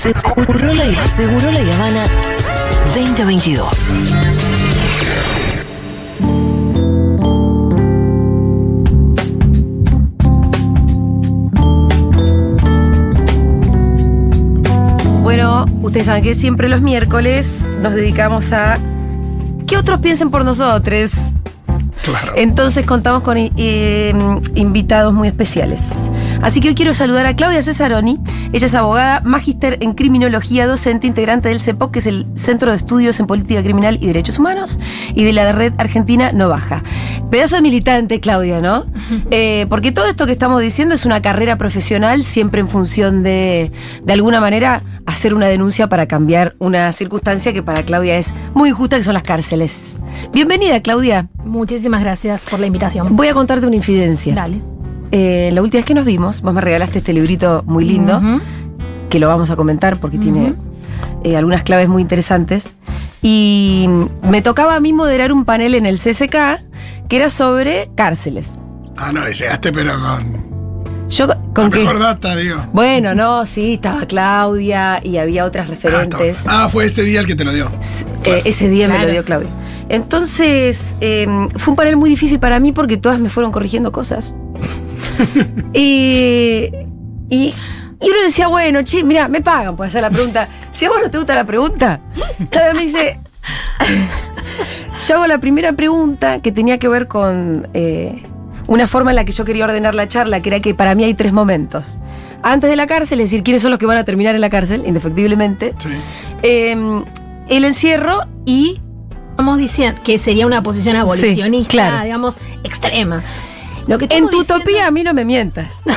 Seguro la, Seguro la Habana 2022. Bueno, ustedes saben que siempre los miércoles nos dedicamos a que otros piensen por nosotros. Claro. Entonces contamos con eh, invitados muy especiales. Así que hoy quiero saludar a Claudia Cesaroni. Ella es abogada, magíster en criminología, docente, integrante del CEPOC, que es el Centro de Estudios en Política Criminal y Derechos Humanos, y de la red argentina No Baja. Pedazo de militante, Claudia, ¿no? Eh, porque todo esto que estamos diciendo es una carrera profesional, siempre en función de, de alguna manera, hacer una denuncia para cambiar una circunstancia que para Claudia es muy injusta, que son las cárceles. Bienvenida, Claudia. Muchísimas gracias por la invitación. Voy a contarte una infidencia. Dale. Eh, la última vez que nos vimos, vos me regalaste este librito muy lindo, que lo vamos a comentar porque tiene eh, algunas claves muy interesantes. Y me tocaba a mí moderar un panel en el CCK que era sobre cárceles. Ah, no, y llegaste, pero con. Yo La con que. mejor data, digo. Bueno, no, sí, estaba Claudia y había otras Ah, referentes. Ah, fue ese día el que te lo dio. Eh, ese día me lo dio Claudia. Entonces, eh, fue un panel muy difícil para mí porque todas me fueron corrigiendo cosas. y, y, y uno decía, bueno, che, mira, me pagan por hacer la pregunta. Si a vos no te gusta la pregunta, Claudia me dice. yo hago la primera pregunta que tenía que ver con eh, una forma en la que yo quería ordenar la charla, que era que para mí hay tres momentos. Antes de la cárcel, es decir, quiénes son los que van a terminar en la cárcel, indefectiblemente. Sí. Eh, el encierro y Estamos diciendo que sería una posición abolicionista, claro. digamos, extrema. Lo que en tu diciendo- utopía a mí no me mientas.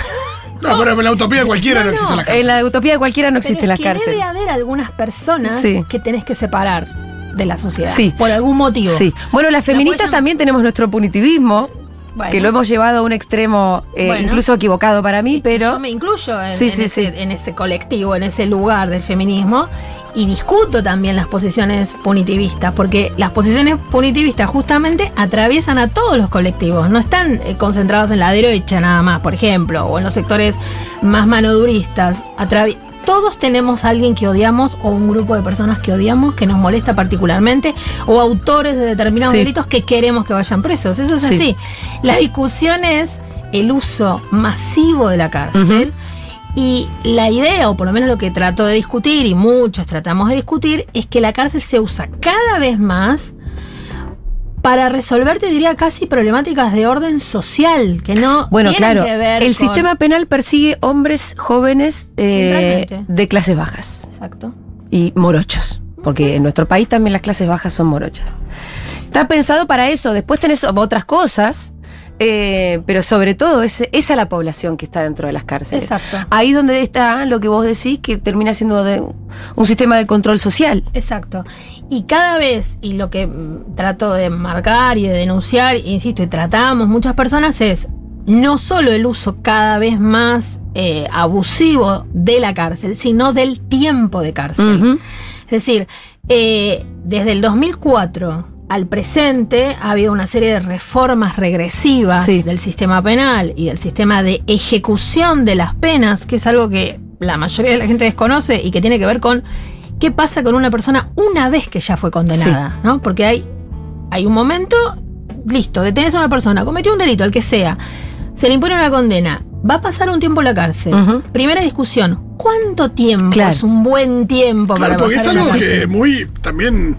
No, pero en la utopía de cualquiera no, No, existe no, la cárcel. en la utopía de cualquiera no existen las que cárceles. Debe haber algunas personas Sí. que tenés que separar de la sociedad. Sí. Por algún motivo. Sí. Bueno, las feministas también tenemos nuestro punitivismo, Bueno. que lo hemos llevado a un extremo eh, Bueno. incluso equivocado para mí, pero Yo me incluyo en, Sí, en sí, ese, sí. en ese colectivo, en ese lugar del feminismo. Y discuto también las posiciones punitivistas, porque las posiciones punitivistas justamente atraviesan a todos los colectivos, no están eh, concentrados en la derecha nada más, por ejemplo, o en los sectores más manoduristas. Todos tenemos a alguien que odiamos o un grupo de personas que odiamos, que nos molesta particularmente, o autores de determinados Sí. delitos que queremos que vayan presos. Eso es Sí. así. La discusión es el uso masivo de la cárcel. Y la idea, o por lo menos lo que trato de discutir, y muchos tratamos de discutir, es que la cárcel se usa cada vez más para resolver, te diría, casi problemáticas de orden social, que no bueno, tienen claro, que ver el con- sistema penal persigue hombres jóvenes eh, de clases bajas Exacto. y morochos, porque en nuestro país también las clases bajas son morochas. Está pensado para eso, después tenés otras cosas, eh, pero sobre todo es, esa es la población que está dentro de las cárceles. Exacto. Ahí donde está lo que vos decís que termina siendo de un sistema de control social. Exacto. Y cada vez, y lo que mm, trato de marcar y de denunciar, insisto, y tratamos muchas personas, es no solo el uso cada vez más eh, abusivo de la cárcel, sino del tiempo de cárcel. Es decir, eh, desde el 2004 al presente ha habido una serie de reformas regresivas Sí. del sistema penal y del sistema de ejecución de las penas, que es algo que la mayoría de la gente desconoce y que tiene que ver con qué pasa con una persona una vez que ya fue condenada, ¿no? Porque hay, hay un momento, listo, detenés a una persona, cometió un delito, el que sea, se le impone una condena, va a pasar un tiempo en la cárcel. Primera discusión, ¿cuánto tiempo Claro. es un buen tiempo Claro, para porque es pasar algo que muy también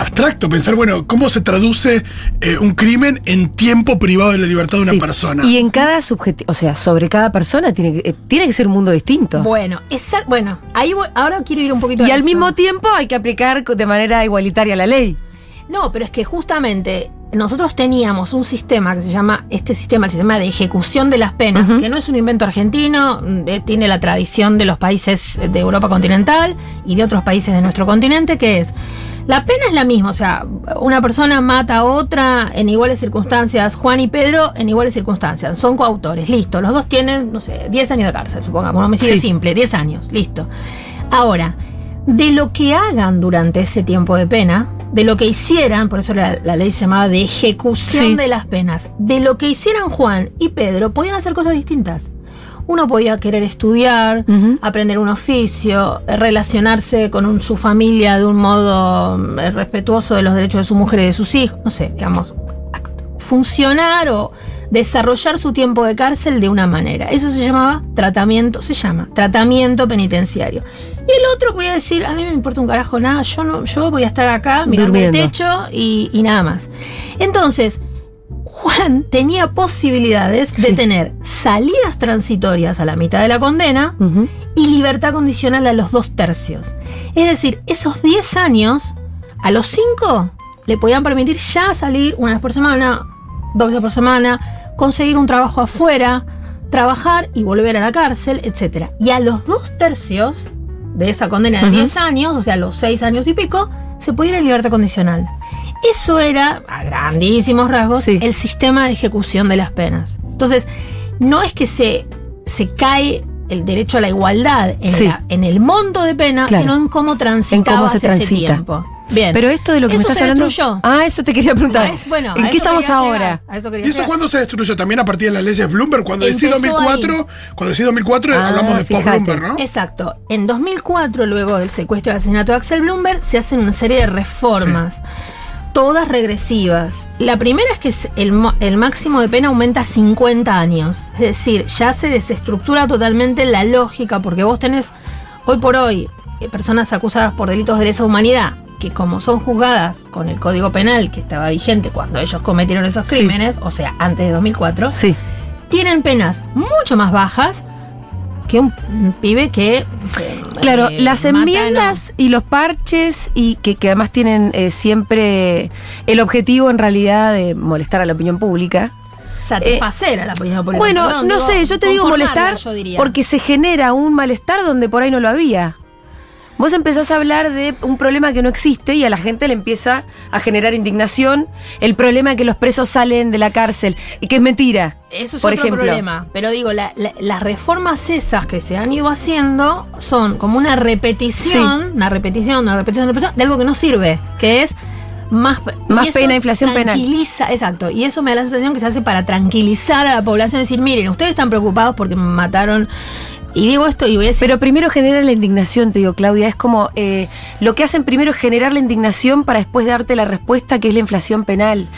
abstracto pensar, bueno, ¿cómo se traduce eh, un crimen en tiempo privado de la libertad de una Sí. persona? Y en cada subjetivo, o sea, sobre cada persona tiene que, eh, tiene que ser un mundo distinto. Bueno, exacto. Bueno, ahí voy- ahora quiero ir un poquito y a al eso. mismo tiempo hay que aplicar de manera igualitaria la ley. No, pero es que justamente nosotros teníamos un sistema que se llama, este sistema, el sistema de ejecución de las penas, que no es un invento argentino, mm, eh, tiene la tradición de los países de Europa continental y de otros países de nuestro continente, que es, la pena es la misma, o sea, una persona mata a otra en iguales circunstancias, Juan y Pedro en iguales circunstancias, son coautores, listo, los dos tienen, no sé, 10 años de cárcel, supongamos, un homicidio Sí. simple, 10 años, listo. Ahora, de lo que hagan durante ese tiempo de pena, de lo que hicieran, por eso la, la ley se llamaba de ejecución Sí. de las penas, de lo que hicieran Juan y Pedro, podían hacer cosas distintas. Uno podía querer estudiar, aprender un oficio, eh, relacionarse con un- su familia de un modo eh, respetuoso de los derechos de su mujer y de sus hijos, no sé, digamos, funcionar o desarrollar su tiempo de cárcel de una manera. Eso se llamaba tratamiento, se llama tratamiento penitenciario. Y el otro podía decir, a mí me importa un carajo nada, yo no, yo voy a estar acá mirando el techo y, y nada más. Entonces, Juan tenía posibilidades de tener salidas transitorias a la mitad de la condena y libertad condicional a los dos tercios. Es decir, esos 10 años, a los 5, le podían permitir ya salir una vez por semana, dos veces por semana, conseguir un trabajo afuera, trabajar y volver a la cárcel, etc. Y a los dos tercios de esa condena de Ujú. 10 años, o sea, los 6 años y pico, se podía ir en libertad condicional. Eso era, a grandísimos rasgos, Sí. el sistema de ejecución de las penas. Entonces, no es que se, se cae el derecho a la igualdad en, Sí. la- en el monto de pena, Claro. sino en cómo transitaba En cómo se ese transita. tiempo. Bien. Pero esto de lo que Eso me estás se hablando. destruyó. Ah, eso te quería preguntar. Ah, es- bueno, ¿En qué estamos ahora? ¿Y eso llegar. cuándo se destruyó? También a partir de las leyes Bloomberg. Cuando decís Empezó 2004, cuando decís 2004 Ah, hablamos de fíjate. post-Bloomberg, ¿no? Exacto. En 2004, luego del secuestro y asesinato de Axel Bloomberg, se hacen una serie de reformas, todas regresivas. La primera es que el, el máximo de pena aumenta 50 años. Es decir, ya se desestructura totalmente la lógica, porque vos tenés hoy por hoy eh, personas acusadas por delitos de lesa humanidad que como son juzgadas con el Código Penal que estaba vigente cuando ellos cometieron esos Sí. crímenes, o sea, antes de 2004, Sí. tienen penas mucho más bajas que un, un pibe que... eh, Claro, eh, las enmiendas y los parches, y que, que además tienen eh, siempre el objetivo en realidad de molestar a la opinión pública. satisfacer a la opinión pública. Bueno, no digo, sé, yo te digo molestar yo porque se genera un malestar donde por ahí no lo había. Vos empezás a hablar de un problema que no existe y a la gente le empieza a generar indignación el problema de que los presos salen de la cárcel y que es mentira. Eso es por otro ejemplo. problema. Pero digo, la- la- las reformas esas que se han ido haciendo son como una repetición, una repetición, una repetición, una repetición de algo que no sirve, que es más, Más pena, inflación penal. tranquiliza, Exacto. Y eso me da la sensación que se hace para tranquilizar a la población, decir, miren, ustedes están preocupados porque mataron. Y digo esto y voy a decir. Pero primero genera la indignación, te digo, Claudia. Es como eh, lo que hacen primero es generar la indignación para después darte la respuesta que es la inflación penal.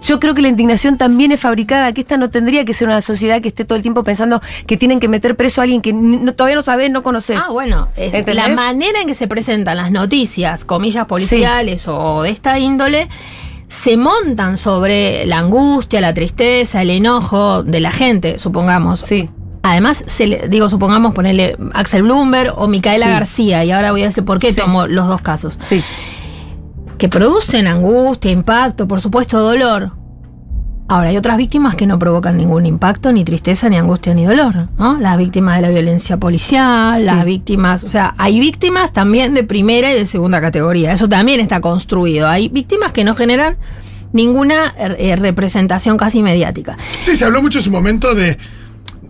Yo creo que la indignación también es fabricada, que esta no tendría que ser una sociedad que esté todo el tiempo pensando que tienen que meter preso a alguien que no- todavía no sabes, no conoces. Ah, bueno, la manera en que se presentan las noticias, comillas policiales o de esta índole, se montan sobre la angustia, la tristeza, el enojo de la gente, supongamos. Sí. Además, se le, digo, supongamos ponerle Axel Bloomberg o Micaela Sí. García, y ahora voy a decir por qué Sí. tomo los dos casos, Sí. que producen angustia, impacto, por supuesto, dolor. Ahora, hay otras víctimas que no provocan ningún impacto, ni tristeza, ni angustia, ni dolor, ¿no? Las víctimas de la violencia policial, Sí. las víctimas, o sea, hay víctimas también de primera y de segunda categoría, eso también está construido. Hay víctimas que no generan ninguna eh, representación casi mediática. Sí, se habló mucho en su momento de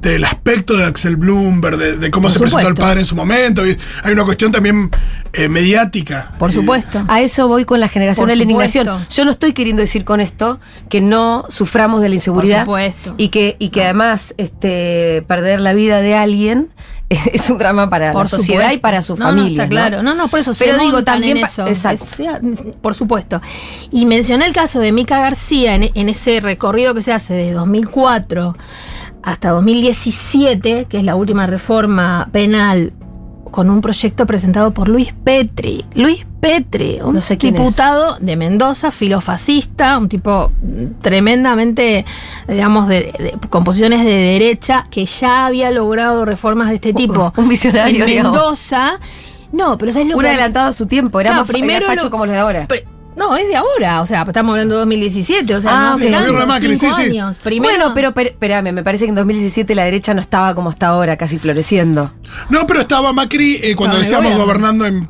del aspecto de Axel Bloomberg, de, de cómo Por se presentó el padre en su momento. y hay una cuestión también eh, mediática. Por supuesto. A eso voy con la generación Por de la supuesto. indignación. Yo no estoy queriendo decir con esto que no suframos de la inseguridad. Por supuesto. Y que, y que además este, perder la vida de alguien es un drama para Por la sociedad supuesto. y para su No, familia. No, está claro. No, no, por eso Pero se digo, también en eso. exacto. Es- por supuesto. Y mencioné el caso de Mica García en, en ese recorrido que se hace de 2004 hasta 2017, que es la última reforma penal con un proyecto presentado por Luis Petri. Luis Petri, un No sé diputado de Mendoza, filofascista, un tipo tremendamente, digamos, de, de- con posiciones de derecha, que ya había logrado reformas de este tipo. un visionario, En digamos. Mendoza. No, pero ¿sabes lo Un que adelantado a su tiempo, era Claro, más primero era facho lo- como los de ahora. Pre- No, es de ahora, o sea, estamos hablando de 2017, o sea, Ah, no Gobierno de Macri, cinco sí, sí. años. Primero, bueno, pero per- espérame, me parece que en 2017 la derecha no estaba como está ahora, casi floreciendo. No, pero estaba Macri eh, cuando decíamos gobernando en.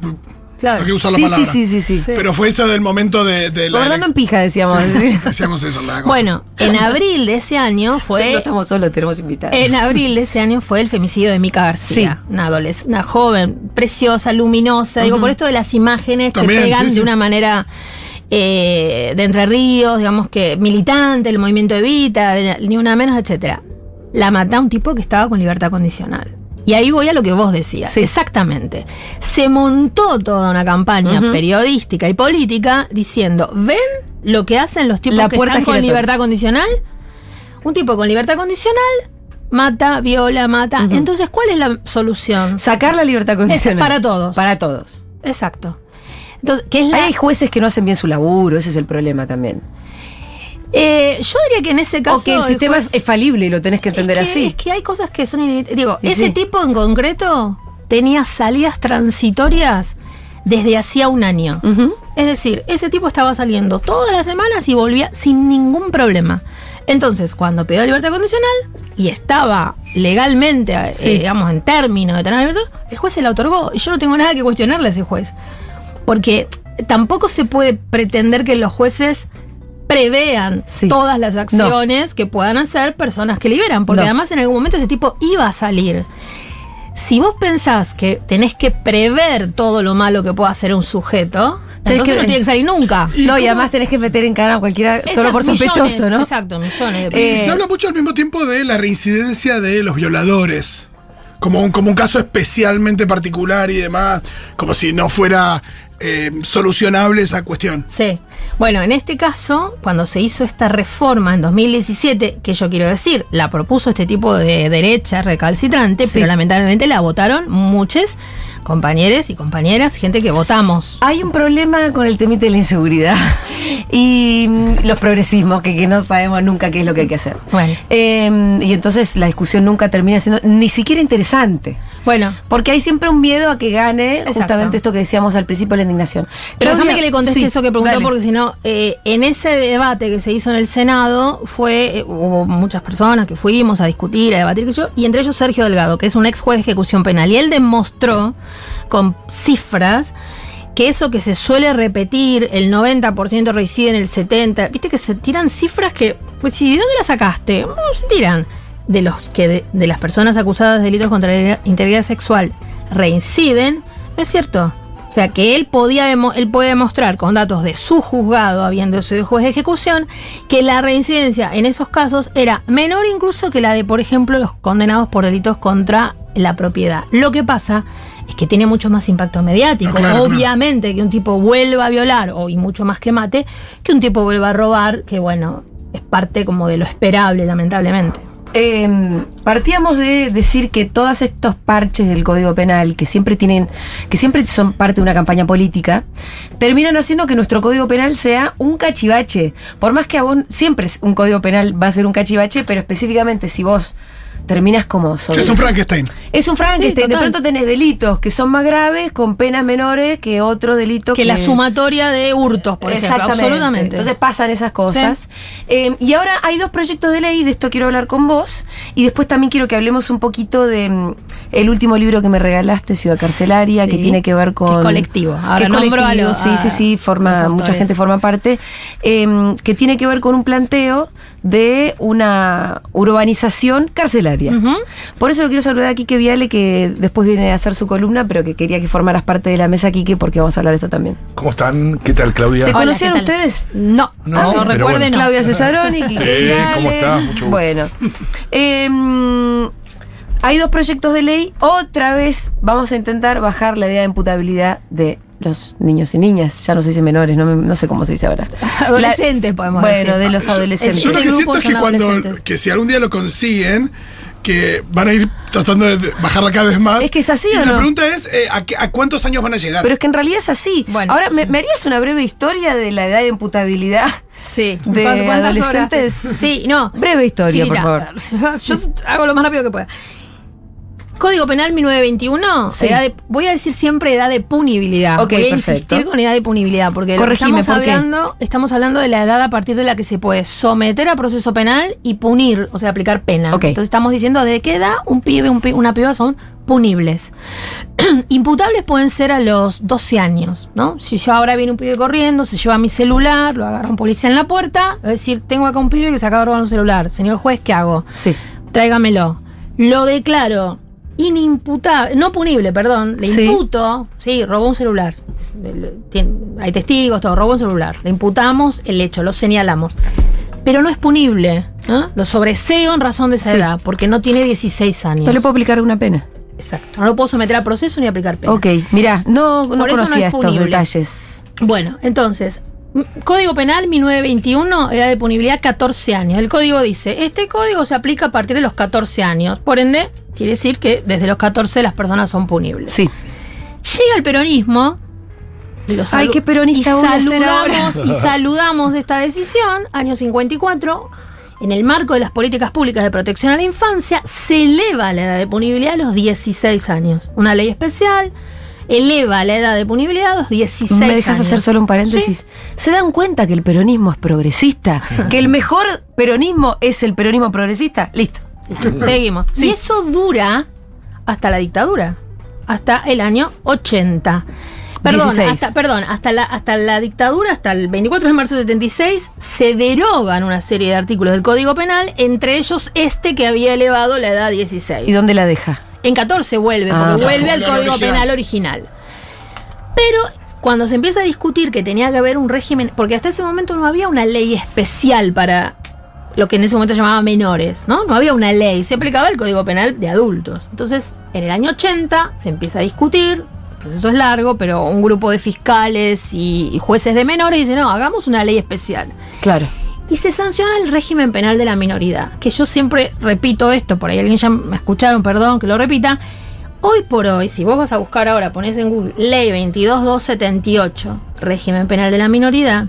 Claro. No usar Sí, la sí, palabra. sí, sí, sí, Sí. Pero fue eso del momento de, de la. Gobernando en pija, decíamos. Sí, decíamos eso, la cosa. Bueno, en abril de ese año No fue estamos solos, tenemos invitados. En abril de ese año fue el femicidio de Mica García, una adolescente, una joven, preciosa, luminosa. Digo, por esto de las imágenes que pegan sí, sí. de una manera eh, de Entre Ríos, digamos que militante, el movimiento Evita, de- ni una menos, etcétera. la mata un tipo que estaba con libertad condicional. Y ahí voy a lo que vos decías. Sí. Exactamente. Se montó toda una campaña periodística y política diciendo, ¿ven lo que hacen los tipos La que están con libertad condicional? Un tipo con libertad condicional mata, viola, mata. Entonces, ¿cuál es la solución? Sacar la libertad condicional. para todos. Para todos. Exacto. Entonces, ¿qué es la, Ahí hay jueces que no hacen bien su laburo, ese es el problema también. Eh, yo diría que en ese caso. o que el sistema juez- es, falible y lo tenés que entender es que, así. Es que hay cosas que son inevitables. Digo, Y ese sí. tipo en concreto tenía salidas transitorias desde hacía un año. Es decir, ese tipo estaba saliendo todas las semanas y volvía sin ningún problema. Entonces, cuando pidió la libertad condicional y estaba legalmente, eh, digamos, en términos de tener la libertad, el juez se la otorgó. Y yo no tengo nada que cuestionarle a ese juez. Porque tampoco se puede pretender que los jueces prevean Sí. todas las acciones que puedan hacer personas que liberan. Porque No. además en algún momento ese tipo iba a salir. Si vos pensás que tenés que prever todo lo malo que pueda hacer un sujeto, Tenés entonces que- no tiene que salir nunca. ¿Y no, y cómo- además tenés que meter en cara a cualquiera solo por sospechoso, millones, ¿no? Exacto, millones de Eh, se habla mucho al mismo tiempo de la reincidencia de los violadores. Como un, como un caso especialmente particular y demás. Como si no fuera eh, solucionable esa cuestión. Sí. Bueno, en este caso, cuando se hizo esta reforma en 2017, que yo quiero decir, la propuso este tipo de derecha recalcitrante, Sí. pero lamentablemente la votaron muchos compañeros y compañeras, gente que votamos. Hay un problema con el temite de la inseguridad y mm, los progresismos, que, que no sabemos nunca qué es lo que hay que hacer. Bueno. Eh, y entonces la discusión nunca termina siendo ni siquiera interesante. Bueno, Porque hay siempre un miedo a que gane Exacto. justamente esto que decíamos al principio, la indignación. Pero déjame que le conteste sí, eso que preguntó, dale. porque si no, eh, en ese debate que se hizo en el Senado, fue, eh, hubo muchas personas que fuimos a discutir, a debatir, y entre ellos Sergio Delgado, que es un ex juez de ejecución penal, y él demostró con cifras que eso que se suele repetir, el 90% reside en el 70%, viste que se tiran cifras que, pues ¿de dónde las sacaste? No, se tiran. De los que de, de las personas acusadas de delitos contra la integridad sexual reinciden, no es cierto. O sea, que él podía él puede demostrar con datos de su juzgado, habiendo sido juez de ejecución, que la reincidencia en esos casos era menor incluso que la de, por ejemplo, los condenados por delitos contra la propiedad. Lo que pasa es que tiene mucho más impacto mediático. Ah, claro, Obviamente que un tipo vuelva a violar, o y mucho más que mate, que un tipo vuelva a robar, que bueno, es parte como de lo esperable, lamentablemente. Eh, partíamos de decir que todos estos parches del Código Penal, que siempre tienen, que siempre son parte de una campaña política, terminan haciendo que nuestro Código Penal sea un cachivache. Por más que a vos, siempre un Código Penal va a ser un cachivache, pero específicamente si vos terminas como sobre. es un Frankenstein. Es un Frankenstein. Sí, de pronto tenés delitos que son más graves con penas menores que otro delito Que la sumatoria de hurtos, por ejemplo. Exactamente. Absolutamente. Entonces pasan esas cosas. Eh, y ahora hay dos proyectos de ley, de esto quiero hablar con vos. Y después también quiero que hablemos un poquito de mm, el último libro que me regalaste, Ciudad Carcelaria, Sí, que tiene que ver con. que es colectivo. Ahora que es a colectivo, los- sí, sí, sí, forma, mucha gente forma parte. eh, que tiene que ver con un planteo de una urbanización carcelaria. Por eso lo quiero saludar a Quique Viale, que después viene a hacer su columna, pero que quería que formaras parte de la mesa, Quique, porque vamos a hablar de esto también. ¿Cómo están? ¿Qué tal, Claudia? ¿Se Hola, conocían ustedes? No, No, bueno. no. Claudia Cesaroni, Quique Sí, Viale. ¿cómo estás? Mucho gusto. Bueno. Em, hay dos proyectos de ley. Otra vez vamos a intentar bajar la idea de imputabilidad de los niños y niñas. Ya no se dice menores, no, me- no sé cómo se dice ahora. Adolescentes, podemos Bueno, decir. de los adolescentes. Yo lo que siento es que cuando. adolescentes. Que si algún día lo consiguen. Que van a ir tratando de bajarla cada vez más. Es que es así, Y ¿o la no? pregunta es: eh, ¿a, qué- a cuántos años van a llegar? Pero es que en realidad es así. Bueno, Ahora, ¿me, sí. me harías una breve historia de la edad de imputabilidad? Sí. de adolescentes? Sí, no. Breve historia, Chiquita, por favor. Yo hago lo más rápido que pueda. Código Penal 1921, Sí. edad de- voy a decir siempre edad de punibilidad. Ok, voy a perfecto. insistir con edad de punibilidad, porque Corregime, estamos ¿por qué? hablando, estamos hablando de la edad a partir de la que se puede someter a proceso penal y punir, o sea, aplicar pena. Ok. Entonces estamos diciendo de qué edad un pibe, un una piba son punibles. Imputables pueden ser a los 12 años, ¿no? Si yo ahora viene un pibe corriendo, se lleva mi celular, lo agarra un policía en la puerta, es decir, tengo acá un pibe que se acaba de robar un celular. Señor juez, ¿qué hago? Sí. tráigamelo. Lo declaro inimputable, no punible, perdón, le Sí. imputo, sí, robó un celular. Hay testigos, todo, robó un celular. Le imputamos el hecho, lo señalamos. pero no es punible. ¿no? Lo sobreseo en razón de esa Sí. edad, porque no tiene 16 años. No le puedo aplicar una pena. Exacto. No lo puedo someter a proceso ni aplicar pena. Ok, mirá, no, no Por eso no conocía es estos detalles. Bueno, entonces, Código Penal 1921, edad de punibilidad 14 años. El código dice, este código se aplica a partir de los 14 años. Por ende, quiere decir que desde los 14 las personas son punibles. Sí. Llega el peronismo. y lo Ay, qué peronista y voy a ser saludamos, y saludamos esta decisión, año 54. En el marco de las políticas públicas de protección a la infancia, se eleva la edad de punibilidad a los 16 años. Una ley especial eleva la edad de punibilidad a los 16 ¿Me dejas años. hacer solo un paréntesis? ¿Se dan cuenta que el peronismo es progresista? ¿Que el mejor peronismo es el peronismo progresista? Listo. Seguimos. Sí. Y eso dura hasta la dictadura, hasta el año 80. Perdón, 16. hasta, perdón hasta, la, hasta la dictadura, hasta el 24 de marzo de 76, se derogan una serie de artículos del Código Penal, entre ellos este que había elevado la edad a 16. ¿Y dónde la deja? En 14 vuelve, Ah. porque vuelve al Código original. Penal original. Pero cuando se empieza a discutir que tenía que haber un régimen, porque hasta ese momento no había una ley especial para lo que en ese momento llamaba menores, ¿no? No había una ley, se aplicaba el Código Penal de adultos. Entonces, en el año 80 se empieza a discutir, el proceso es largo, pero un grupo de fiscales y, y jueces de menores dice, no, hagamos una ley especial. Claro. Y se sanciona el régimen penal de la minoridad. Que yo siempre repito esto, por ahí alguien ya me escucharon, perdón que lo repita. Hoy por hoy, si vos vas a buscar ahora, pones en Google Ley 22278, régimen penal de la minoridad,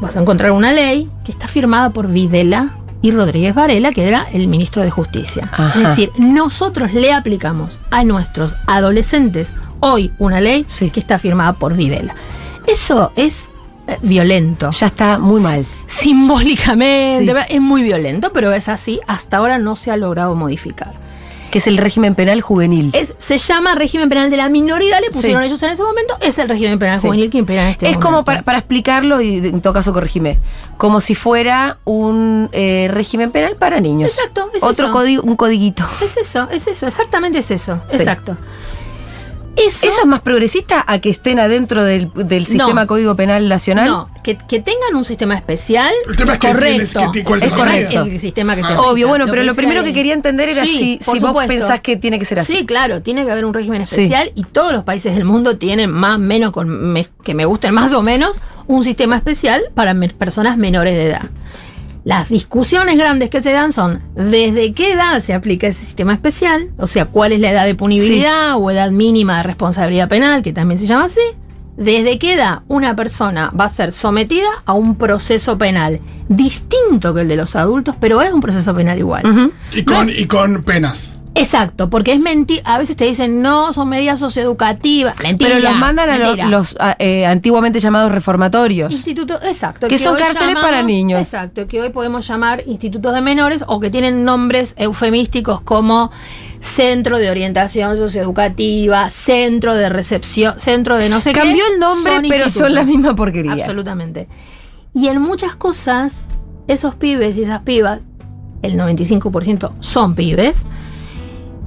vas a encontrar una ley que está firmada por Videla y Rodríguez Varela, que era el ministro de Justicia. Ajá. Es decir, nosotros le aplicamos a nuestros adolescentes hoy una ley Sí. que está firmada por Videla. Eso es violento Ya está muy mal. simbólicamente. Sí. Es muy violento, pero es así. Hasta ahora no se ha logrado modificar. Que es el régimen penal juvenil. Es, se llama régimen penal de la minoridad, le pusieron Sí. ellos en ese momento. Es el régimen penal Sí. juvenil que impera en este Es como para, para explicarlo, y en todo caso corregime, como si fuera un eh, régimen penal para niños. Exacto, es Otro eso. código, un codiguito. Es eso, es eso, exactamente es eso. Sí. Exacto. Eso, ¿Eso es más progresista a que estén adentro del, del sistema Código Penal Nacional? No, que, que tengan un sistema especial. El tema es que correcto. que cuál es se correcto. maneja. Es el sistema que se Ah. aplica. Obvio, bueno, pero lo primero que quería entender era Sí, si, vos pensás que tiene que ser así. Sí, claro, tiene que haber un régimen especial y todos los países del mundo tienen más menos con me- que me gusten más o menos un sistema especial para me- personas menores de edad. Las discusiones grandes que se dan son desde qué edad se aplica ese sistema especial, o sea, cuál es la edad de punibilidad o edad mínima de responsabilidad penal, que también se llama así, desde qué edad una persona va a ser sometida a un proceso penal distinto que el de los adultos, pero es un proceso penal igual. Y con, y con penas. Exacto, porque es mentira. A veces te dicen, no, son medidas socioeducativas. Mentira. Pero los mandan a los a, eh, antiguamente llamados reformatorios. Institutos, exacto. Que son cárceles para niños. Exacto, que hoy podemos llamar institutos de menores o que tienen nombres eufemísticos como centro de orientación socioeducativa, centro de recepción, centro de no sé qué. Cambió el nombre, Son pero son la misma porquería. Absolutamente. Y en muchas cosas, esos pibes y esas pibas, el 95% son pibes,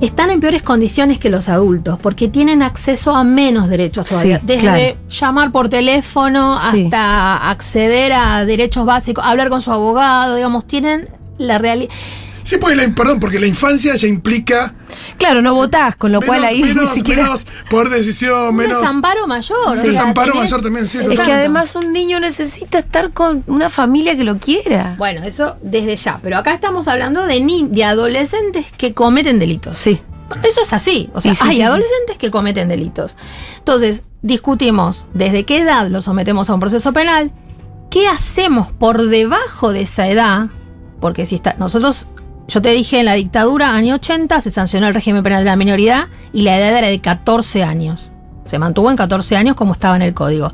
están en peores condiciones que los adultos, porque tienen acceso a menos derechos todavía. Sí, Desde claro. llamar por teléfono Sí. hasta acceder a derechos básicos, hablar con su abogado, digamos, tienen la realidad. Sí, porque la, perdón, porque la infancia ya implica. Claro, no votás, con lo cual ahí menos, ni siquiera. menos poder de decisión, Un menos. desamparo mayor. Sea, desamparo tenés- mayor también, sí, es total. que además un niño necesita estar con una familia que lo quiera. Bueno, eso desde ya. Pero acá estamos hablando de, ni de adolescentes que cometen delitos. Sí. Eso es así. O sea, Sí, sí, hay sí, sí. adolescentes que cometen delitos. Entonces, discutimos desde qué edad los sometemos a un proceso penal, qué hacemos por debajo de esa edad, porque si está. Nosotros, yo te dije en la dictadura, año 80, se sancionó el régimen penal de la minoridad y la edad era de 14 años. Se mantuvo en 14 años como estaba en el código.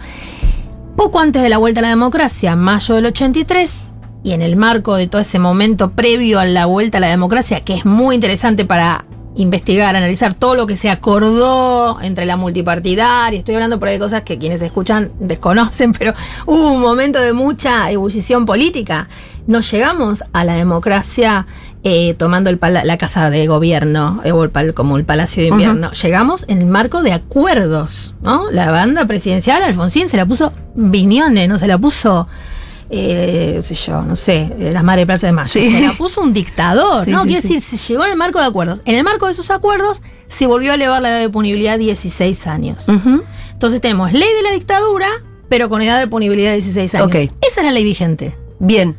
Poco antes de la vuelta a la democracia, mayo del 83, y en el marco de todo ese momento previo a la vuelta a la democracia, que es muy interesante para investigar, analizar todo lo que se acordó entre la multipartidaria, estoy hablando por ahí de cosas que quienes escuchan desconocen, pero hubo un momento de mucha ebullición política. Nos llegamos a la democracia eh, tomando el pala- la casa de gobierno, eh, o el pal- como el Palacio de Invierno. Llegamos en el marco de acuerdos, ¿no? La banda presidencial, Alfonsín, se la puso Viñones, no se la puso eh, sé yo, no sé, eh, las madres de Plaza de Mayo. Sí. Se la puso un dictador, Sí, ¿no? sí, Quiere decir, se llegó en el marco de acuerdos. En el marco de esos acuerdos se volvió a elevar la edad de punibilidad a 16 años. Entonces tenemos ley de la dictadura, pero con edad de punibilidad de 16 años. Esa es la ley vigente. Bien.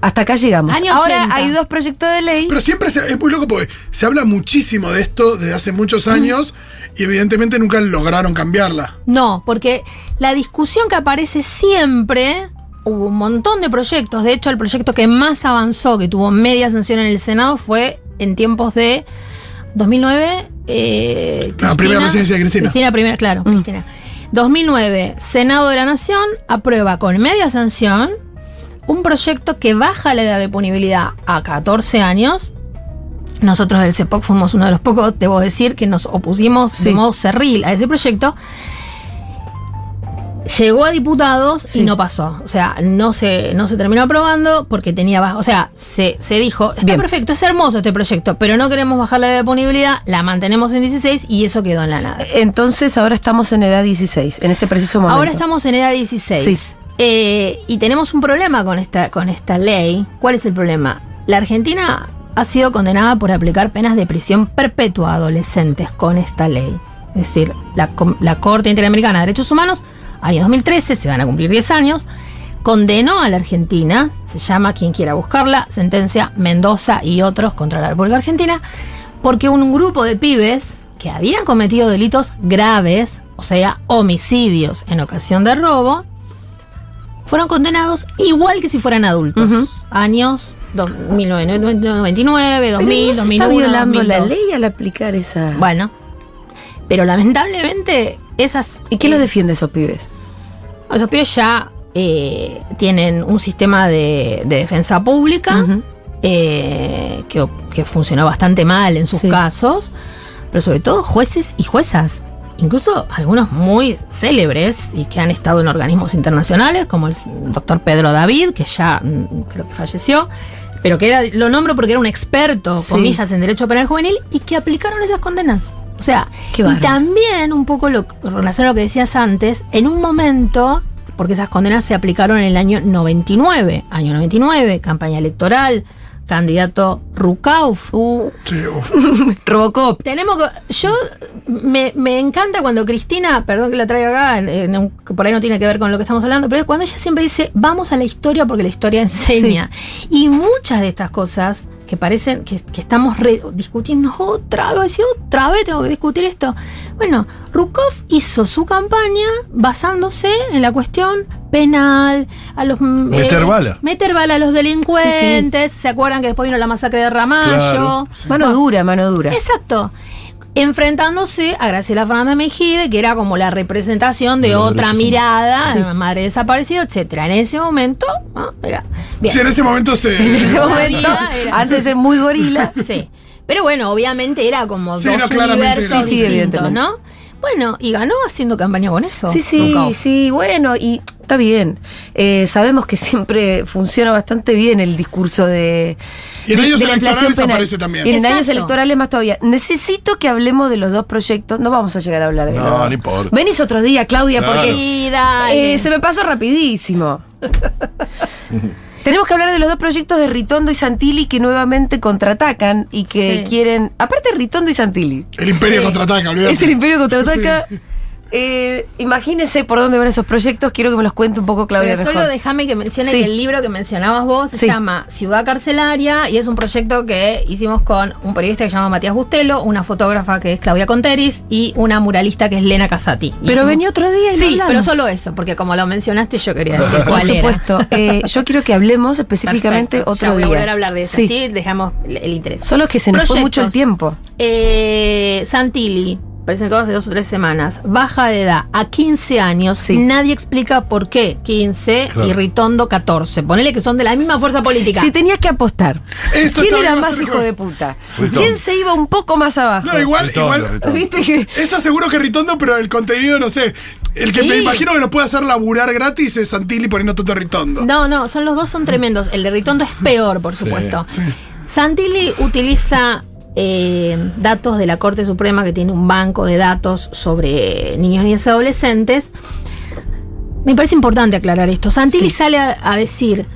Hasta acá llegamos. Año Ahora 80. hay dos proyectos de ley. Pero siempre se- es muy loco porque se habla muchísimo de esto desde hace muchos años y evidentemente nunca lograron cambiarla. No, porque la discusión que aparece siempre, hubo un montón de proyectos, de hecho el proyecto que más avanzó, que tuvo media sanción en el Senado, fue en tiempos de 2009. Eh, La primera presidencia de Cristina. Cristina primera, claro, Mm. Cristina. 2009, Senado de la Nación aprueba con media sanción un proyecto que baja la edad de punibilidad a 14 años. Nosotros del CEPOC fuimos uno de los pocos, debo decir, que nos opusimos Sí. de modo cerril a ese proyecto. Llegó a diputados Sí. y no pasó. O sea, no se, no se terminó aprobando porque tenía baja. O sea, se, se dijo, está Bien. perfecto, es hermoso este proyecto, pero no queremos bajar la edad de punibilidad, la mantenemos en 16 y eso quedó en la nada. Entonces ahora estamos en edad 16, en este preciso momento. Ahora estamos en edad 16. Sí. Eh, y tenemos un problema con esta, con esta ley. ¿Cuál es el problema? La Argentina ha sido condenada por aplicar penas de prisión perpetua a adolescentes con esta ley. Es decir, la, la Corte Interamericana de Derechos Humanos, año 2013, se van a cumplir 10 años, condenó a la Argentina, se llama quien quiera buscarla, sentencia Mendoza y otros contra la República Argentina, porque un grupo de pibes que habían cometido delitos graves, o sea, homicidios en ocasión de robo, fueron condenados igual que si fueran adultos. Ujú. Años dos- 1999, 2000, Pero no se 2001, está violando la 2002. ley al aplicar esa. Bueno, pero lamentablemente esas... ¿Y eh, los defiende esos pibes? Esos pibes ya eh, tienen un sistema de, de defensa pública eh, que, que funcionó bastante mal en sus Sí. casos, pero sobre todo jueces y juezas, incluso algunos muy célebres y que han estado en organismos internacionales, como el doctor Pedro David, que ya mm, creo que falleció, pero que era, lo nombro porque era un experto, Sí. comillas, en derecho penal juvenil y que aplicaron esas condenas. O sea, Qué y también un poco lo relacionado a lo que decías antes, en un momento, porque esas condenas se aplicaron en el año 99, año 99, campaña electoral, candidato Rukauf. Uh, Sí, uf. Robocop. tenemos que. Yo. Me, me encanta cuando Cristina, perdón que la traiga acá, en- en un- que por ahí no tiene que ver con lo que estamos hablando, pero es cuando ella siempre dice, vamos a la historia porque la historia enseña. Y muchas de estas cosas que parecen que, que estamos re- discutiendo otra vez y otra vez tengo que discutir esto. Bueno, Rukov hizo su campaña basándose en la cuestión penal, a los Meter bala. meter bala a los delincuentes. ¿Se acuerdan que después vino la masacre de Ramallo? Claro. Mano dura, mano dura. Exacto. Enfrentándose a Graciela Fernández Mejide, que era como la representación de otra mirada, Sí. de madre desaparecida, etcétera. En ese momento, era bien. Sí, en ese momento se. En ese momento, era- antes de ser muy gorila. Sí. Pero bueno, obviamente era como Sí, dos no, universos era. Sí, sí, distintos. ¿no? Bueno, y ganó haciendo campaña con eso. Sí, sí, sí, bueno, y está bien. Eh, sabemos que siempre funciona bastante bien el discurso de, Y en de- años de la inflación electorales penal. aparece también. Y en años Exacto. electorales más todavía. Necesito que hablemos de los dos proyectos. No vamos a llegar a hablar de No, nada. no importa. Venís otro día, Claudia, Claro. porque eh, se me pasó rapidísimo. Tenemos que hablar de los dos proyectos de Ritondo y Santilli que nuevamente contraatacan y que Sí. quieren. Aparte, Ritondo y Santilli. El Imperio Sí. contraataca, olvídate. Es el Imperio contraataca. Sí. Eh, imagínense por dónde van esos proyectos. Quiero que me los cuente un poco, Claudia. Pero solo déjame que mencione Sí. que el libro que mencionabas vos se llama Ciudad Carcelaria y es un proyecto que hicimos con un periodista que se llama Matías Bustelo, una fotógrafa que es Claudia Conteris y una muralista que es Lena Casati. Pero hicimos- venía otro día y Sí, hablamos. pero solo eso, porque como lo mencionaste yo quería decir Por cuál era. supuesto. Eh, yo quiero que hablemos específicamente Perfecto, otro ya voy día. a volver a hablar de eso. Sí. Sí, dejamos el interés. Solo que se nos fue mucho el tiempo. Eh, Santilli presentó hace dos o tres semanas, baja de edad a 15 años, Sí. nadie explica por qué 15 Claro. y Ritondo 14. Ponele que son de la misma fuerza política. Si tenías que apostar, Eso ¿quién era más hijo de puta? Ritondo. ¿Quién se iba un poco más abajo? No, igual, Ritondo, igual. Ritondo. ¿Viste que.? Eso seguro que Ritondo, pero el contenido, no sé. El que Sí. me imagino que nos puede hacer laburar gratis es Santilli poniendo todo Ritondo. No, no, son los dos son tremendos. El de Ritondo es peor, por supuesto. Sí. Santilli utiliza eh, datos de la Corte Suprema que tiene un banco de datos sobre niños, niñas y adolescentes Me parece importante aclarar esto. Santilli Sí. sale a, a decir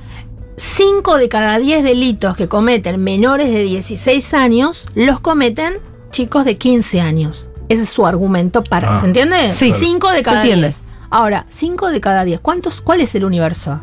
5 de cada 10 delitos que cometen menores de 16 años los cometen chicos de 15 años. Ese es su argumento para. Ah, ¿Se entiende? Sí. 5 de cada entiende. 10. Ahora, 5 de cada 10. ¿Cuántos, ¿Cuál es el universo?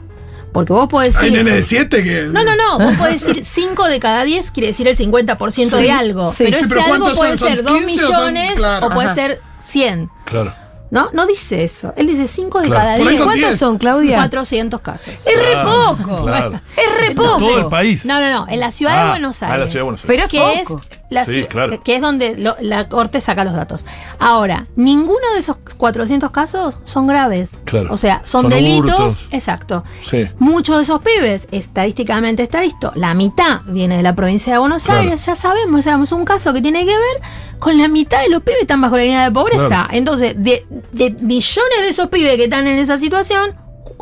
Porque vos podés Hay decir. nene de 7 que. No, no, no. Vos podés decir 5 de cada 10 quiere decir el 50% Sí, de algo. sí. Pero Sí, ese pero algo ¿cuántos puede son? ¿Son ser 2 15 o son- millones claro. o puede Ajá. ser 100. Claro. ¿No? No dice eso. Él dice 5 de Claro. cada Por 10. eso ¿Cuántos 10. son, Claudia? 400 casos. Es re poco. claro. Es re poco. Todo el país. No, no, no. En la ciudad de Ah, Buenos ah, Aires. la ciudad de Buenos Aires. Pero es que poco. es la Sí, ciu- claro. que es donde lo- la corte saca los datos. Ahora, ninguno de esos 400 casos son graves. Claro. O sea, son, Son delitos. hurtos. Exacto. Sí. Muchos de esos pibes, estadísticamente está listo, la mitad viene de la provincia de Buenos Claro. Aires, ya sabemos, o sea, es un caso que tiene que ver con la mitad de los pibes que están bajo la línea de pobreza. Entonces, de, de millones de esos pibes que están en esa situación,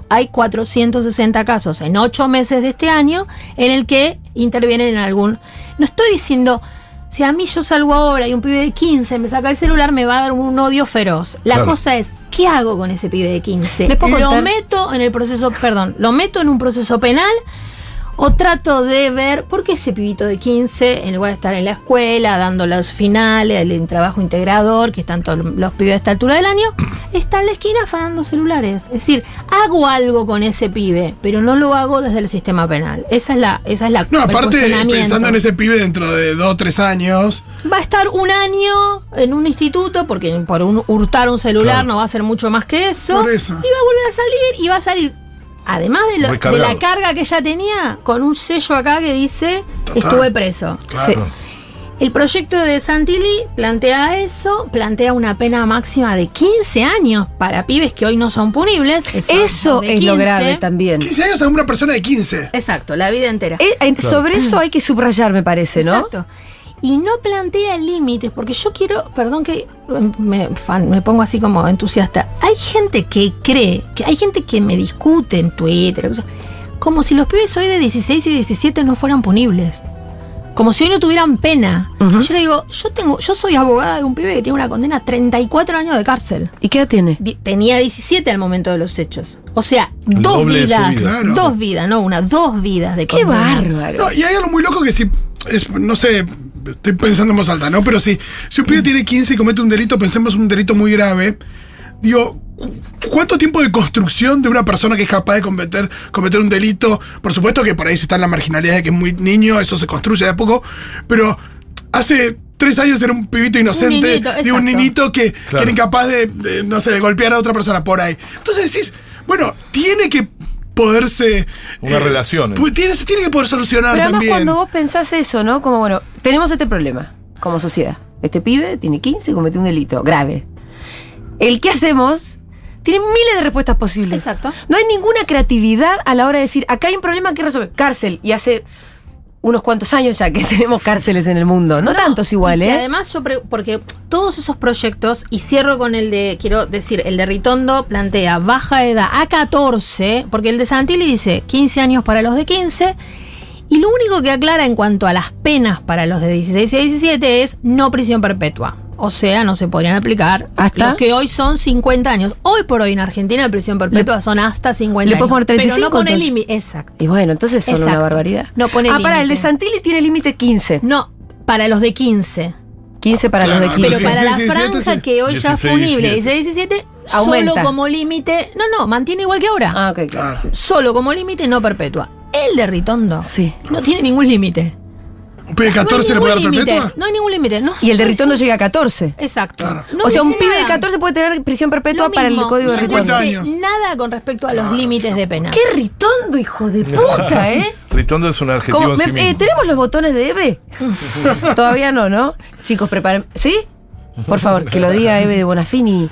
hay 460 casos en 8 meses de este año en el que intervienen en algún... No estoy diciendo, si a mí yo salgo ahora y un pibe de 15 me saca el celular, me va a dar un odio feroz. La Claro. cosa es, ¿qué hago con ese pibe de 15? ¿Les puedo Lo meto en el proceso, perdón, lo meto en un proceso penal o trato de ver por qué ese pibito de 15, en lugar de estar en la escuela, dando los finales, el, trabajo integrador, que están todos los pibes a esta altura del año, está en la esquina afanando celulares. Es decir, hago algo con ese pibe, pero no lo hago desde el sistema penal. Esa es la, esa es la No, aparte, pensando en ese pibe dentro de 2 o 3 años. Va a estar un año en un instituto, porque por un, hurtar un celular Claro. no va a ser mucho más que eso. Por eso. Y va a volver a salir y va a salir, además de, lo- de la carga que ya tenía, con un sello acá que dice Total. estuve preso. Claro. El proyecto de Santilli plantea eso, plantea una pena máxima de 15 años para pibes que hoy no son punibles. Eso es lo 15. grave también. 15 años a una persona de 15. Exacto, la vida entera. Eh, eh, Sobre eso hay que subrayar, me parece, ¿no? Exacto. Y no plantea límites, porque yo quiero, perdón que me, fan- me pongo así como entusiasta. Hay gente que cree, que hay gente que me discute en Twitter, o sea, como si los pibes hoy de 16 y 17 no fueran punibles. Como si hoy no tuvieran pena. Ujú. Yo le digo, yo tengo, yo soy abogada de un pibe que tiene una condena a 34 años de cárcel. ¿Y qué edad tiene? Tenía 17 al momento de los hechos. O sea, El dos vidas. vida. Claro. Dos vidas, no una, dos vidas de ¡Qué condena. bárbaro! No, y hay algo muy loco que si. Es, no sé, estoy pensando en voz alta, ¿no? Pero si, si un pibe tiene 15 y comete un delito, pensemos un delito muy grave. Digo, cu- ¿cuánto tiempo de construcción de una persona que es capaz de cometer, cometer un delito? Por supuesto que por ahí se está en la marginalidad de que es muy niño, eso se construye de a poco, pero hace tres años era un pibito inocente, niñito, un exacto. niñito que, que era incapaz de, de, no sé, de golpear a otra persona por ahí. Entonces decís, bueno, tiene que poderse... Una relación. pu- Tiene, se tiene que poder solucionar Pero además también. cuando vos pensás eso, ¿no? Como, bueno, tenemos este problema como sociedad. Este pibe tiene 15 y cometió un delito grave. El que hacemos tiene miles de respuestas posibles. Exacto. No hay ninguna creatividad a la hora de decir, acá hay un problema que resolver. Cárcel. Y hace unos cuantos años ya que tenemos cárceles en el mundo. No, tantos igual, y ¿eh? además yo porque todos esos proyectos, y cierro con el de, quiero decir, el de Ritondo plantea baja edad a 14, porque el de Santilli dice 15 años para los de 15, y lo único que aclara en cuanto a las penas para los de 16 y 17 es no prisión perpetua. O sea, no se podrían aplicar ¿Hasta? lo que hoy son 50 años. Hoy por hoy en Argentina la prisión perpetua son hasta 50 le años. poner 35 Pero no pone entonces. límite. Exacto. Y bueno, entonces son una Exacto. barbaridad. No pone ah, para, el de. Santilli tiene límite 15. No, para los de 15. 15 para Claro, los de 15. Pero para la 16, 17, franja sí. que hoy ya es 16, punible, 17. 16, 17, Aumenta. solo como límite. No, no, mantiene igual que ahora. Ah, ok, claro. Claro. Solo como límite, no perpetua. El de Ritondo Sí. no tiene ningún límite. ¿Un pibe de 14 le no puede hay dar límite. perpetua? No hay ningún límite. No, Y el de Ritondo sí. llega a 14. Exacto. Claro. No o sea, un pibe de nada. 14 puede tener prisión perpetua para el código de No 50 Ritondo. años. nada con respecto a los límites de pena. ¡Qué Ritondo, hijo de puta, eh! Ritondo es un adjetivo Como, en sí me- mismo. eh, ¿Tenemos los botones de Eve? Todavía no, ¿no? Chicos, preparen. ¿Sí? Por favor, que lo diga Eve de Bonafini,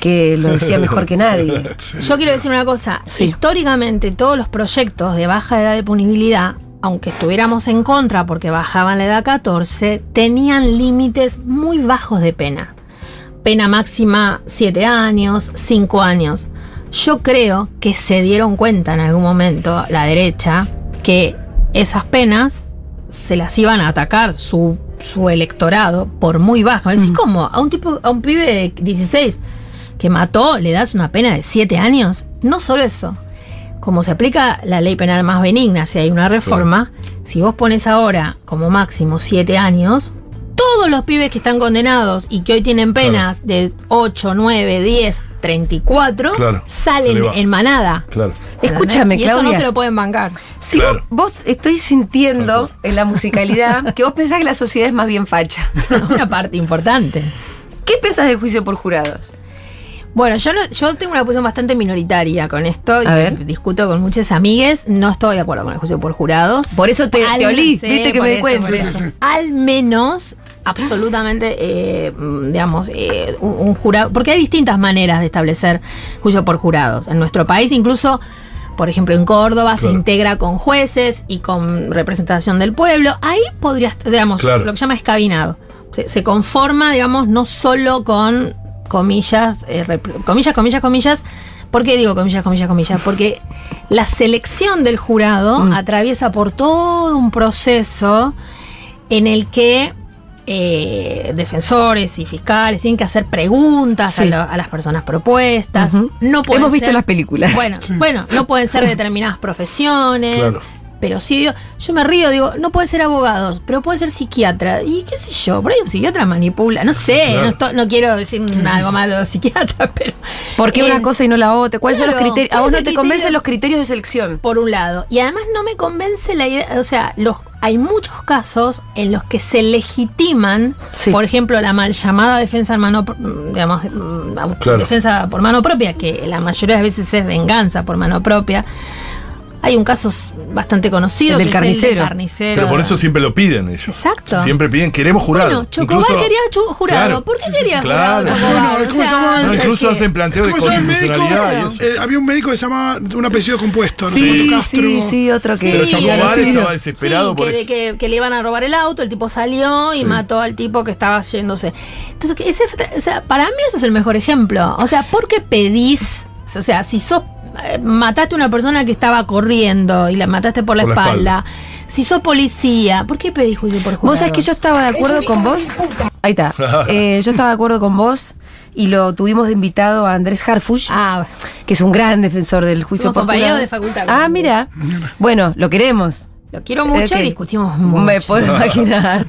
que lo decía mejor que nadie. Yo quiero decir una cosa. Sí. Históricamente, todos los proyectos de baja edad de punibilidad, aunque estuviéramos en contra porque bajaban la edad a 14, tenían límites muy bajos de pena. Pena máxima 7 años, 5 años. Yo creo que se dieron cuenta en algún momento, la derecha, que esas penas se las iban a atacar su, su electorado por muy bajo. Es decir, ¿cómo? A un tipo, a un pibe de 16 que mató, le das una pena de 7 años. no solo eso, como se aplica la ley penal más benigna, si hay una reforma, si vos pones ahora como máximo siete años, todos los pibes que están condenados y que hoy tienen penas de 8, 9, 10, 34, Claro, salen en manada. Claro. Escúchame, y eso no se lo pueden bancar. Si Claro. vos, vos estoy sintiendo en la musicalidad que vos pensás que la sociedad es más bien facha. Una parte importante. ¿Qué pensás del juicio por jurados? Bueno, yo, no- yo tengo una posición bastante minoritaria con esto. A ver. Discuto con muchas amigues. No estoy de acuerdo con el juicio por jurados. Por eso te- te olí, viste que por me di cuenta. por Sí, eso. sí, sí. Al menos, absolutamente, eh, digamos, eh, un, un jurado. Porque hay distintas maneras de establecer juicio por jurados. En nuestro país, incluso. Por ejemplo, en Córdoba se integra con jueces y con representación del pueblo. Ahí podría, digamos, Claro. lo que se llama escabinado. Se, se conforma, digamos, no solo con comillas, eh, rep- comillas, comillas, comillas. ¿Por qué digo comillas, comillas, comillas? Porque la selección del jurado Mm. atraviesa por todo un proceso en el que eh, defensores y fiscales tienen que hacer preguntas a, Sí. lo- a las personas propuestas. Ujú. No pueden Hemos visto ser- las películas. Bueno, bueno, no pueden ser determinadas profesiones. Claro. Pero sí, yo me río, digo, no pueden ser abogados, pero pueden ser psiquiatra. Y qué sé yo, por ahí un psiquiatra manipula. No sé, Claro. no, no quiero decir algo malo de los psiquiatras, pero. ¿Por qué eh, una cosa y no la otra? ¿Cuáles son los criterios? ¿A ¿cuál vos no te criterio? convencen los criterios de selección? Por un lado. Y además no me convence la idea, o sea, los, hay muchos casos en los que se legitiman, Sí. por ejemplo, la mal llamada defensa en mano, pro- digamos, mm, Claro. defensa por mano propia, que la mayoría de veces es venganza por mano propia. Hay un caso bastante conocido El del que es el carnicero. carnicero. Pero por eso siempre lo piden ellos. Exacto. Siempre piden, queremos jurado. Bueno, Chocobar Incluso- quería jurado. Claro. ¿Por qué quería sí, jurado claro. Chocobar? Bueno, ¿cómo se llama? No, No, incluso hacen planteo de constitucionalidad. Eh, había un médico que se llamaba un apellido compuesto, ¿no? Sí, Castro. sí, sí, otro que... Pero Sí, Chocobar estaba desesperado Sí, por que, eso. que- que le iban a robar el auto, el tipo salió y Sí. mató al tipo que estaba yéndose. Entonces, ese, o sea, para mí eso es el mejor ejemplo. O sea, ¿por qué pedís? O sea, si sos mataste a una persona que estaba corriendo y la mataste por la, Por la espalda. Si sos policía, ¿por qué pedís juicio por jurado? Vos sabés que yo estaba de acuerdo con vos. Ahí está. Eh, yo estaba de acuerdo con vos y lo tuvimos de invitado a Andrés Harfush, Ah, que es un gran defensor del juicio por compañeros jurado. de facultad. Ah, mira. Bueno, lo queremos. lo quiero mucho y discutimos mucho. Me puedo imaginar.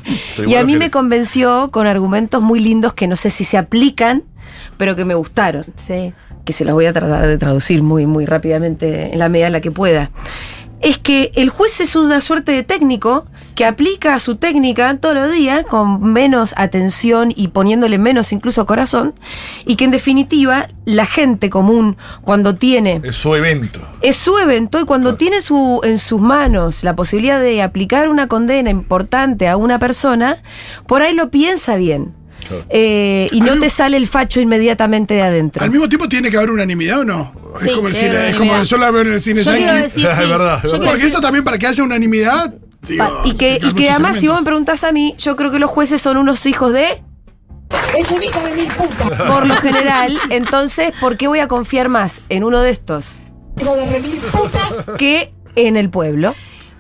Y a mí me convenció con argumentos muy lindos que no sé si se aplican, pero que me gustaron. Sí. Que se los voy a tratar de traducir muy, muy rápidamente en la medida en la que pueda. Es que el juez es una suerte de técnico que aplica su técnica todos los días con menos atención y poniéndole menos incluso corazón, y que en definitiva la gente común cuando tiene Es su evento. es su evento y cuando tiene su, en sus manos la posibilidad de aplicar una condena importante a una persona, por ahí lo piensa bien. Claro. Eh, y Al no mismo- te sale el facho inmediatamente de adentro. Al mismo tiempo tiene que haber unanimidad o no. Sí, es como el cine, es como yo la veo en el cine Yo decir, Es sí, verdad, es yo quiero Porque decir- eso también para que haya unanimidad. digo, y que, y que además, si vos me preguntás a mí, yo creo que los jueces son unos hijos de. Por lo general, entonces, ¿por qué voy a confiar más en uno de estos que en el pueblo?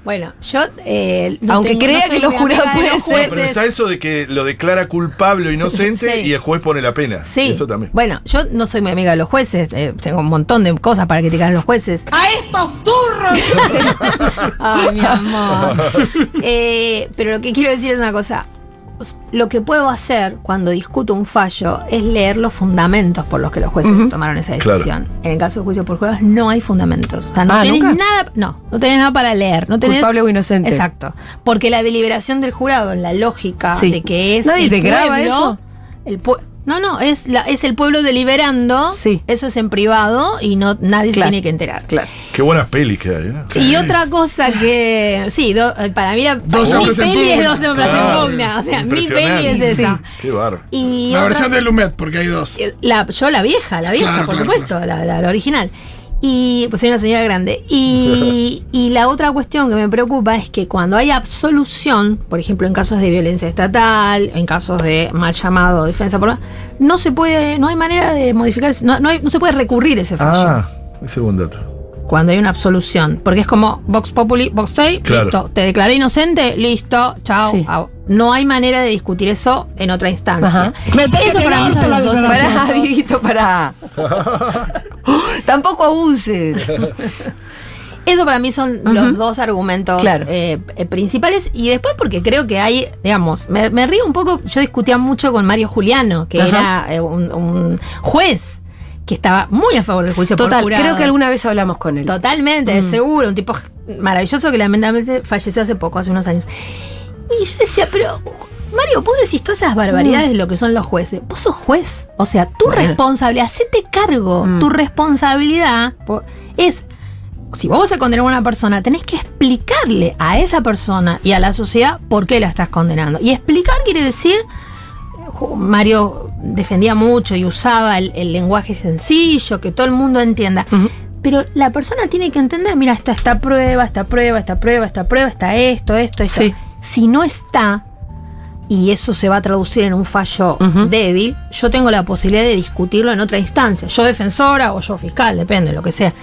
Bueno, yo. eh, no Aunque tengo- crea no que los jurados pueden ser- Bueno, pero está eso de que lo declara culpable o inocente Sí. y el juez pone la pena. Sí. Eso también. Bueno, yo no soy muy amiga de los jueces. eh, tengo un montón de cosas para criticar a los jueces. ¡A estos turros! Ay, mi amor. Eh, pero lo que quiero decir es una cosa. Lo que puedo hacer cuando discuto un fallo es leer los fundamentos por los que los jueces tomaron esa Claro. decisión. En el caso de juicio por juegos no hay fundamentos. O sea, no Ah, tenés ¿nunca? nada, no, no tenés nada para leer. No tenés, Culpable o inocente. Exacto. Porque la deliberación del jurado, en la lógica Sí. de que es. Nadie el te graba pueblo, eso. El no, no, es, la, es el pueblo deliberando. Sí. Eso es en privado y no nadie Claro. se tiene que enterar. Claro. Qué buenas pelis que hay, ¿eh? Y otra cosa que. Sí, do- para mí la, Dos hombres en peli es pugna. dos hombres Claro. en pugna. O sea, mi peli es esa. Qué bárbaro. Y La otra- versión de Lumet, porque hay dos. la, yo la vieja, la vieja, Claro, por claro, supuesto, La, la- la original. Y pues soy una señora grande. Y, y la otra cuestión que me preocupa es que cuando hay absolución, por ejemplo en casos de violencia estatal, en casos de mal llamado defensa por no se puede, no hay manera de modificar, no, no, hay- no se puede recurrir ese fallo. Ah, ese es buen dato. Cuando hay una absolución. Porque es como Vox Populi, Vox Dei, Claro. listo. Te declaré inocente, listo, chao. Sí. No hay manera de discutir eso en otra instancia. Eso para mí son los dos Pará. Dieguito, pará. Tampoco abuses. Eso para mí son los dos argumentos Claro. eh, eh, principales. Y después porque creo que hay, digamos, me, me río un poco, yo discutía mucho con Mario Juliano, que era eh, un, un juez que estaba muy a favor del juicio por Total, jurados. creo que alguna vez hablamos con él. Totalmente, seguro, un tipo maravilloso que lamentablemente falleció hace poco, hace unos años. Y yo decía, pero Mario, vos decís todas esas barbaridades de lo que son los jueces. Vos sos juez. O sea, tu Bueno. responsabilidad, hacete cargo. Mm. Tu responsabilidad po- es. Si vos vas a condenar a una persona, tenés que explicarle a esa persona y a la sociedad por qué la estás condenando. Y explicar quiere decir Mario defendía mucho y usaba el, el lenguaje sencillo, que todo el mundo entienda. Pero la persona tiene que entender, mira, está esta prueba, esta prueba, esta prueba, esta prueba, está esto, esto, esto. Sí. Si no está, y eso se va a traducir en un fallo débil, yo tengo la posibilidad de discutirlo en otra instancia. Yo defensora o yo fiscal, depende, lo que sea.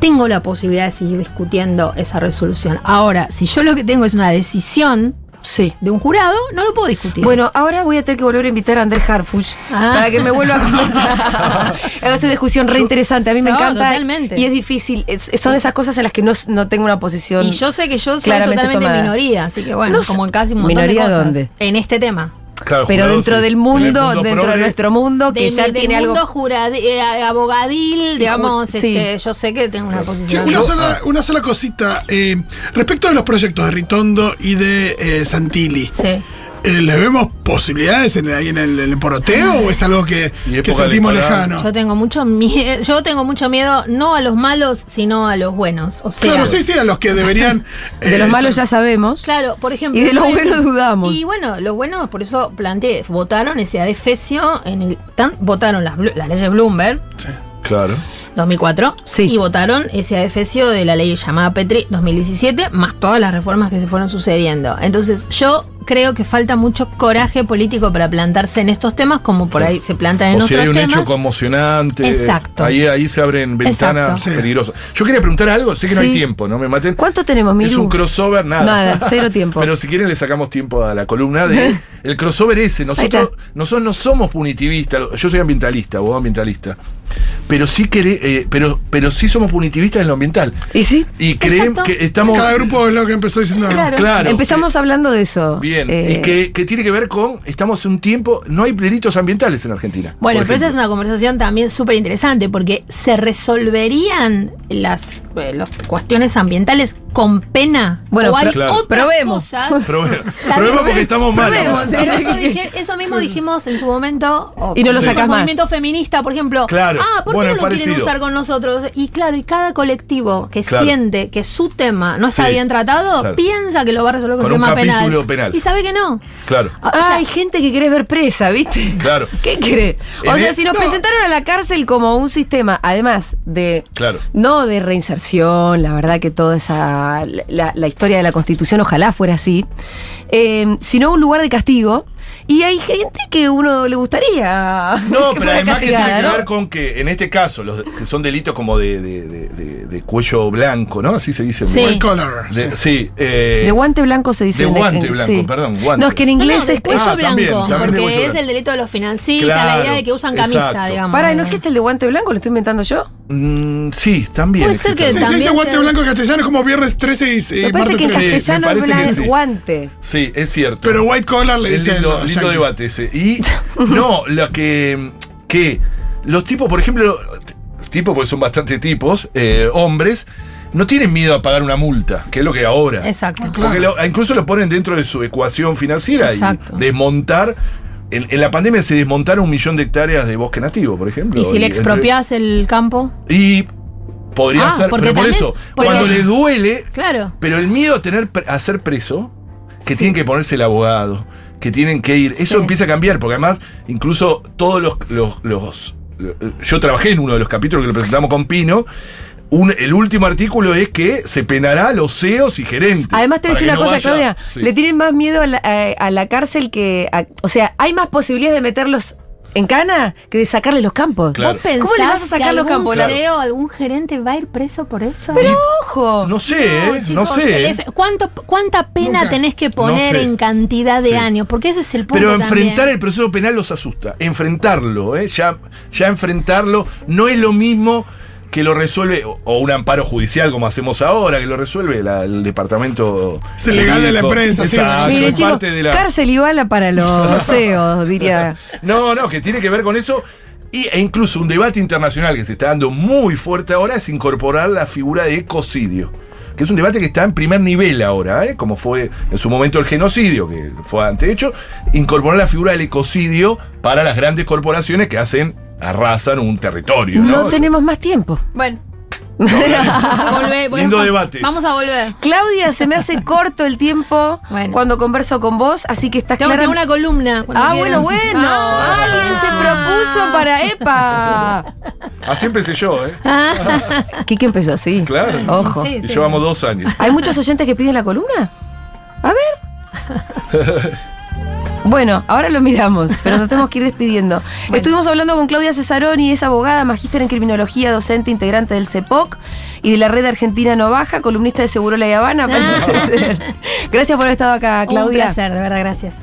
Tengo la posibilidad de seguir discutiendo esa resolución. Ahora, si yo lo que tengo es una decisión Sí. de un jurado, no lo puedo discutir. Bueno, ahora voy a tener que volver a invitar a Andrés Harfuch Ah. para que me vuelva a conversar. es una discusión re interesante. A mí me encanta. totalmente. Y es difícil. Es- son esas cosas en las que no, no tengo una posición. Y yo sé que yo soy totalmente tomada. minoría, así que bueno, No como en casi un montón ¿minoría de cosas. dónde? En este tema. Claro, Pero jurado, dentro sí. del mundo, dentro de nuestro mundo, que De ya del tiene algo. mundo juradi- eh, abogadil, digamos, sí. este, yo sé que tengo una posición. una, Yo- sola, una sola cosita. eh, respecto de los proyectos de Ritondo y de eh, Santilli, Sí. Eh, ¿le vemos posibilidades en, ahí en el, en el poroteo o es algo que, que sentimos lejano? Yo tengo mucho miedo, yo tengo mucho miedo no a los malos, sino a los buenos. O sea, Claro, sí, sí, a los que deberían. De eh, los malos ya sabemos. Claro, por ejemplo. Y de los buenos dudamos. Y bueno, los buenos, por eso planteé, votaron ese adefesio en el. tan- votaron las leyes Bloomberg, sí. Claro. 2004. Sí. Y votaron ese adefesio de la ley llamada Petri 2017, más todas las reformas que se fueron sucediendo. Entonces, yo creo que falta mucho coraje político para plantarse en estos temas, como por ahí se plantan en O si otros hay un temas. hecho conmocionante. Exacto. Ahí, ahí se abren ventanas Exacto. Peligrosas. Yo quería preguntar algo, sé que no hay tiempo, no me maten. ¿Cuánto tenemos, Miru? Es un crossover, nada. Nada, cero tiempo. Pero si quieren le sacamos tiempo a la columna de el crossover ese. Nosotros, nosotros no somos punitivistas. Yo soy ambientalista, abogado ambientalista. Pero sí quere- eh, pero, pero sí somos punitivistas en lo ambiental. ¿Y sí? Y creen Exacto. que estamos. Cada grupo es lo que empezó diciendo. Claro. Claro. Empezamos hablando de eso. Bien. Eh, Y que, que tiene que ver con. Estamos en un tiempo. No hay delitos ambientales en Argentina. Bueno, pero esa es una conversación también súper interesante porque se resolverían las, eh, las cuestiones ambientales con pena. Bueno, o hay Claro. otras probemos. cosas. Probemos bien. porque estamos mal. Probemos. Pero eso, dije- eso mismo dijimos en su momento. Y no lo el más. movimiento feminista, por ejemplo. Claro. Ah, ¿por qué Bueno, no lo quieren usar con nosotros? Y claro, y cada colectivo que Claro. siente que su tema no está Sí. bien tratado, Claro. piensa que lo va a resolver con, Con un tema penal. penal. Y sabe que no. Claro. Ah, o Ah, sea, hay gente que querés ver presa, ¿viste? Claro. ¿Qué cree? O En sea, el- si nos no. presentaron a la cárcel como un sistema, además de. Claro. No de reinserción, la verdad que toda esa. La, la historia de la constitución, ojalá fuera así. eh, sino un lugar de castigo. Y hay gente que uno le gustaría. No, que pero fuera además que tiene que ¿no? ver con que en este caso, los que son delitos como de, de- de- de- de cuello blanco, ¿no? Así se dice. Sí. De- sí. sí. eh, De guante blanco se dice. de guante en- blanco, sí. perdón, guante. No, es que en No, inglés no, de es. cuello Ah, blanco, también porque cuello es blanco. el delito de los financistas, Claro, la idea de que usan camisa, exacto. digamos. Para, ¿no existe el de guante blanco? ¿Lo estoy inventando yo? Mm, sí, también. Puede ser que. Sí, se dice También guante blanco en castellano es como viernes 13 y, y Me parece martes que en 13. Sí, me castellano es que blanco, sí. guante. Sí, es cierto. Pero white collar le Es dicen. lindo, los lindo debate ese. Y no, lo que, que los tipos, por ejemplo, tipos, porque son bastante tipos, eh, hombres, no tienen miedo a pagar una multa, que es lo que ahora. Exacto. Claro. Porque lo- incluso lo ponen dentro de su ecuación financiera Exacto. y desmontar. En, en la pandemia se desmontaron un millón de hectáreas de bosque nativo, por ejemplo. ¿Y si le entre- expropias el campo? y podría Ah, ser, pero por eso, porque- cuando le duele, Claro. pero el miedo a tener a ser preso, que tienen que ponerse el abogado, que tienen que ir, eso Sí. empieza a cambiar, porque además, incluso todos los, los, los- lo- yo trabajé en uno de los capítulos que lo presentamos con Pino. Un- el último artículo es que se penará a los CEOs y gerentes. Además te voy a decir una no cosa, vaya- Claudia. Sí. Le tienen más miedo a la, a- a la cárcel que. a- o sea, hay más posibilidades de meterlos en Cana que de sacarle los campos. Claro. ¿Vos pensás ¿Cómo le vas a sacar que los algún campos? CEO, algún gerente va a ir preso por eso? Ojo. No sé, ¿eh? no chicos, sé. ¿eh? F- ¿cuánto, ¿Cuánta pena Nunca. tenés que poner No sé. en cantidad de Sí. años? Porque ese es el punto Pero también. enfrentar el proceso penal los asusta. Enfrentarlo, ¿eh? ya, ya enfrentarlo no es lo mismo que lo resuelve, o, un amparo judicial como hacemos ahora, que lo resuelve la- el departamento. Es el legal de la empresa, sí, Mire, chicos, parte de la- cárcel y bala para los CEOs, diría. No, no, que tiene que ver con eso. Y, e incluso un debate internacional que se está dando muy fuerte ahora es incorporar la figura de ecocidio. Que es un debate que está en primer nivel ahora, ¿eh? como fue en su momento el genocidio, que fue antehecho. Incorporar la figura del ecocidio para las grandes corporaciones que hacen, arrasan un territorio. No No, tenemos más tiempo. Bueno. Volvé, volvé. Lindo debate. Vamos a volver. Claudia, se me hace corto el tiempo Bueno. cuando converso con vos, así que estás Tengo que clara. tener una columna. Ah, quieran. bueno, bueno. Ah. Alguien se propuso para EPA. Así empecé yo, ¿eh? Kike empezó así. Claro. Ojo. Sí, Y sí. llevamos dos años. ¿Hay muchos oyentes que piden la columna? A ver. Bueno, ahora lo miramos, pero nos tenemos que ir despidiendo. Estuvimos hablando con Claudia Cesaroni, es abogada, magíster en criminología, docente, integrante del CEPOC y de la red argentina No Baja, columnista de Seguro La Habana. Gracias por haber estado acá, Un Claudia. placer, de verdad, gracias.